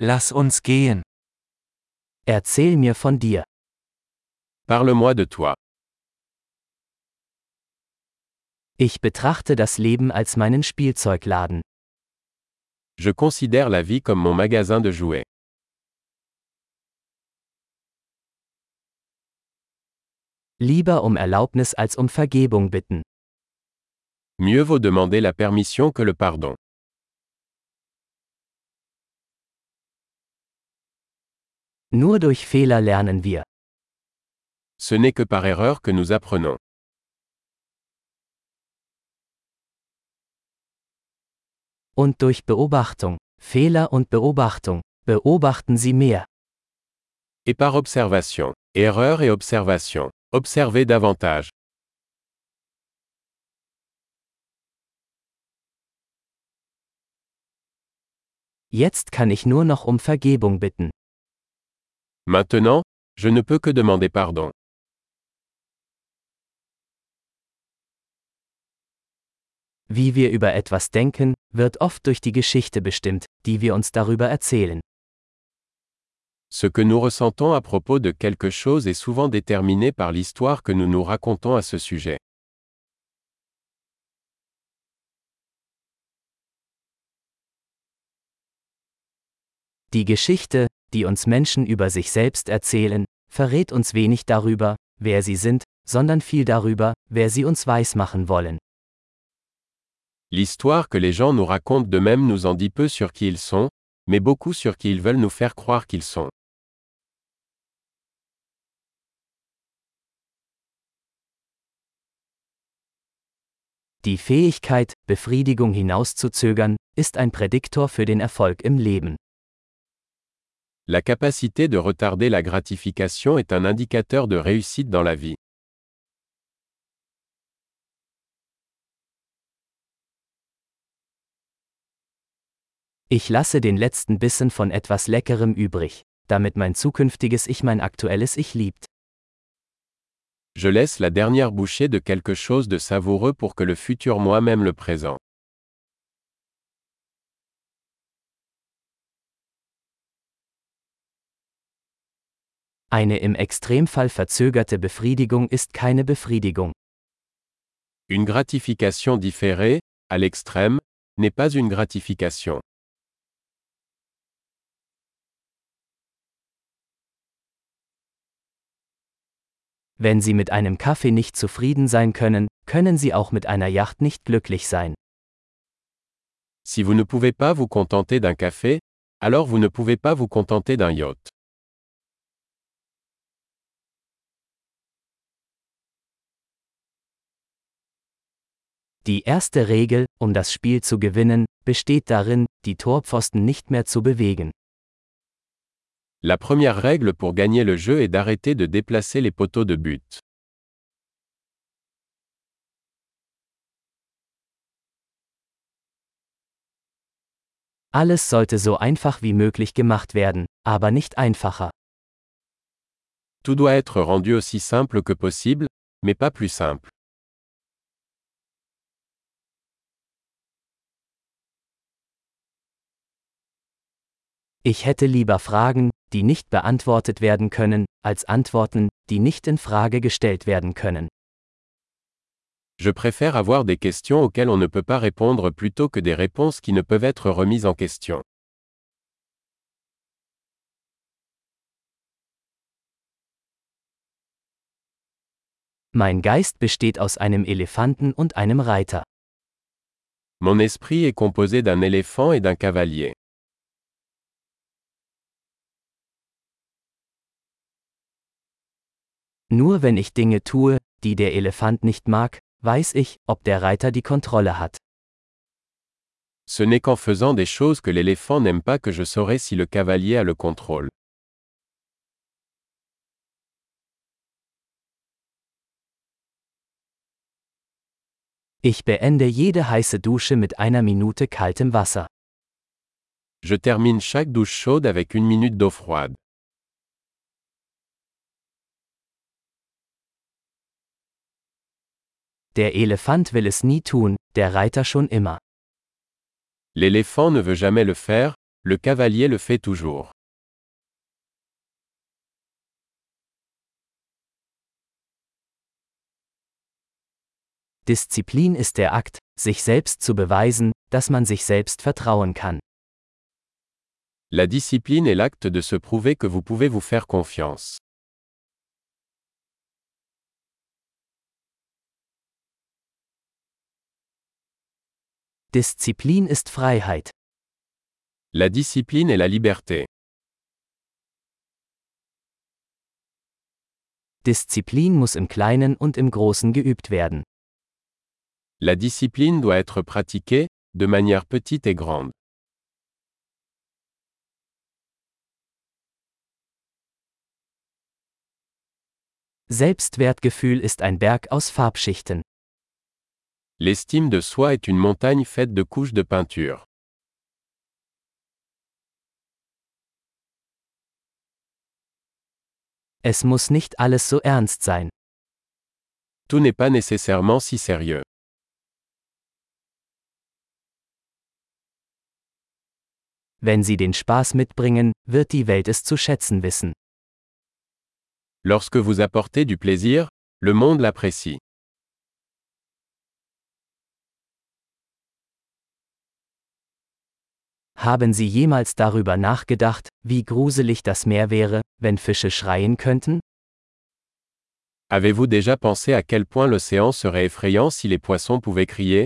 Lass uns gehen. Erzähl mir von dir. Parle-moi de toi. Ich betrachte das Leben als meinen Spielzeugladen. Je considère la vie comme mon magasin de jouets. Lieber um Erlaubnis als um Vergebung bitten. Mieux vaut demander la permission que le pardon. Nur durch Fehler lernen wir. Ce n'est que par erreur que nous apprenons. Und durch Beobachtung. Fehler und Beobachtung. Beobachten Sie mehr. Et par observation. Erreur et observation. Observez davantage. Jetzt kann ich nur noch um Vergebung bitten. Maintenant, je ne peux que demander pardon. Wie wir über etwas denken, wird oft durch die Geschichte bestimmt, die wir uns darüber erzählen. Ce que nous ressentons à propos de quelque chose est souvent déterminé par l'histoire que nous nous racontons à ce sujet. Die Geschichte, die uns Menschen über sich selbst erzählen, verrät uns wenig darüber, wer sie sind, sondern viel darüber, wer sie uns weismachen wollen. L'histoire que les gens nous racontent d'eux-mêmes nous en dit peu sur qui ils sont, mais beaucoup sur qui ils veulent nous faire croire qu'ils sont. Die Fähigkeit, Befriedigung hinauszuzögern, ist ein Prädiktor für den Erfolg im Leben. La capacité de retarder la gratification est un indicateur de réussite dans la vie. Ich lasse den letzten Bissen von etwas Leckerem übrig, damit mein zukünftiges Ich mein aktuelles Ich liebt. Je laisse la dernière bouchée de quelque chose de savoureux pour que le futur moi-même le présent. Eine im Extremfall verzögerte Befriedigung ist keine Befriedigung. Une gratification différée, à l'extrême, n'est pas une gratification. Wenn Sie mit einem Kaffee nicht zufrieden sein können, können Sie auch mit einer Yacht nicht glücklich sein. Si vous ne pouvez pas vous contenter d'un café, alors vous ne pouvez pas vous contenter d'un yacht. Die erste Regel, um das Spiel zu gewinnen, besteht darin, die Torpfosten nicht mehr zu bewegen. La première règle pour gagner le jeu est d'arrêter de déplacer les poteaux de but. Alles sollte so einfach wie möglich gemacht werden, aber nicht einfacher. Tout doit être rendu aussi simple que possible, mais pas plus simple. Ich hätte lieber Fragen, die nicht beantwortet werden können, als Antworten, die nicht in Frage gestellt werden können. Je préfère avoir des questions auxquelles on ne peut pas répondre plutôt que des réponses qui ne peuvent être remises en question. Mein Geist besteht aus einem Elefanten und einem Reiter. Mon esprit est composé d'un éléphant et d'un cavalier. Nur wenn ich Dinge tue, die der Elefant nicht mag, weiß ich, ob der Reiter die Kontrolle hat. Ce n'est qu'en faisant des choses que l'éléphant n'aime pas que je saurai si le cavalier a le contrôle. Ich beende jede heiße Dusche mit einer Minute kaltem Wasser. Je termine chaque douche chaude avec une minute d'eau froide. Der Elefant will es nie tun, der Reiter schon immer. L'éléphant ne veut jamais le faire, le cavalier le fait toujours. Disziplin ist der Akt, sich selbst zu beweisen, dass man sich selbst vertrauen kann. La discipline est l'acte de se prouver que vous pouvez vous faire confiance. Disziplin ist Freiheit. La discipline est la liberté. Disziplin muss im Kleinen und im Großen geübt werden. La discipline doit être pratiquée, de manière petite et grande. Selbstwertgefühl ist ein Berg aus Farbschichten. L'estime de soi est une montagne faite de couches de peinture. Es muss nicht alles so ernst sein. Tout n'est pas nécessairement si sérieux. Wenn Sie den Spaß mitbringen, wird die Welt es zu schätzen wissen. Lorsque vous apportez du plaisir, le monde l'apprécie. Haben Sie jemals darüber nachgedacht, wie gruselig das Meer wäre, wenn Fische schreien könnten? Avez-vous déjà pensé à quel point l'océan serait effrayant si les poissons pouvaient crier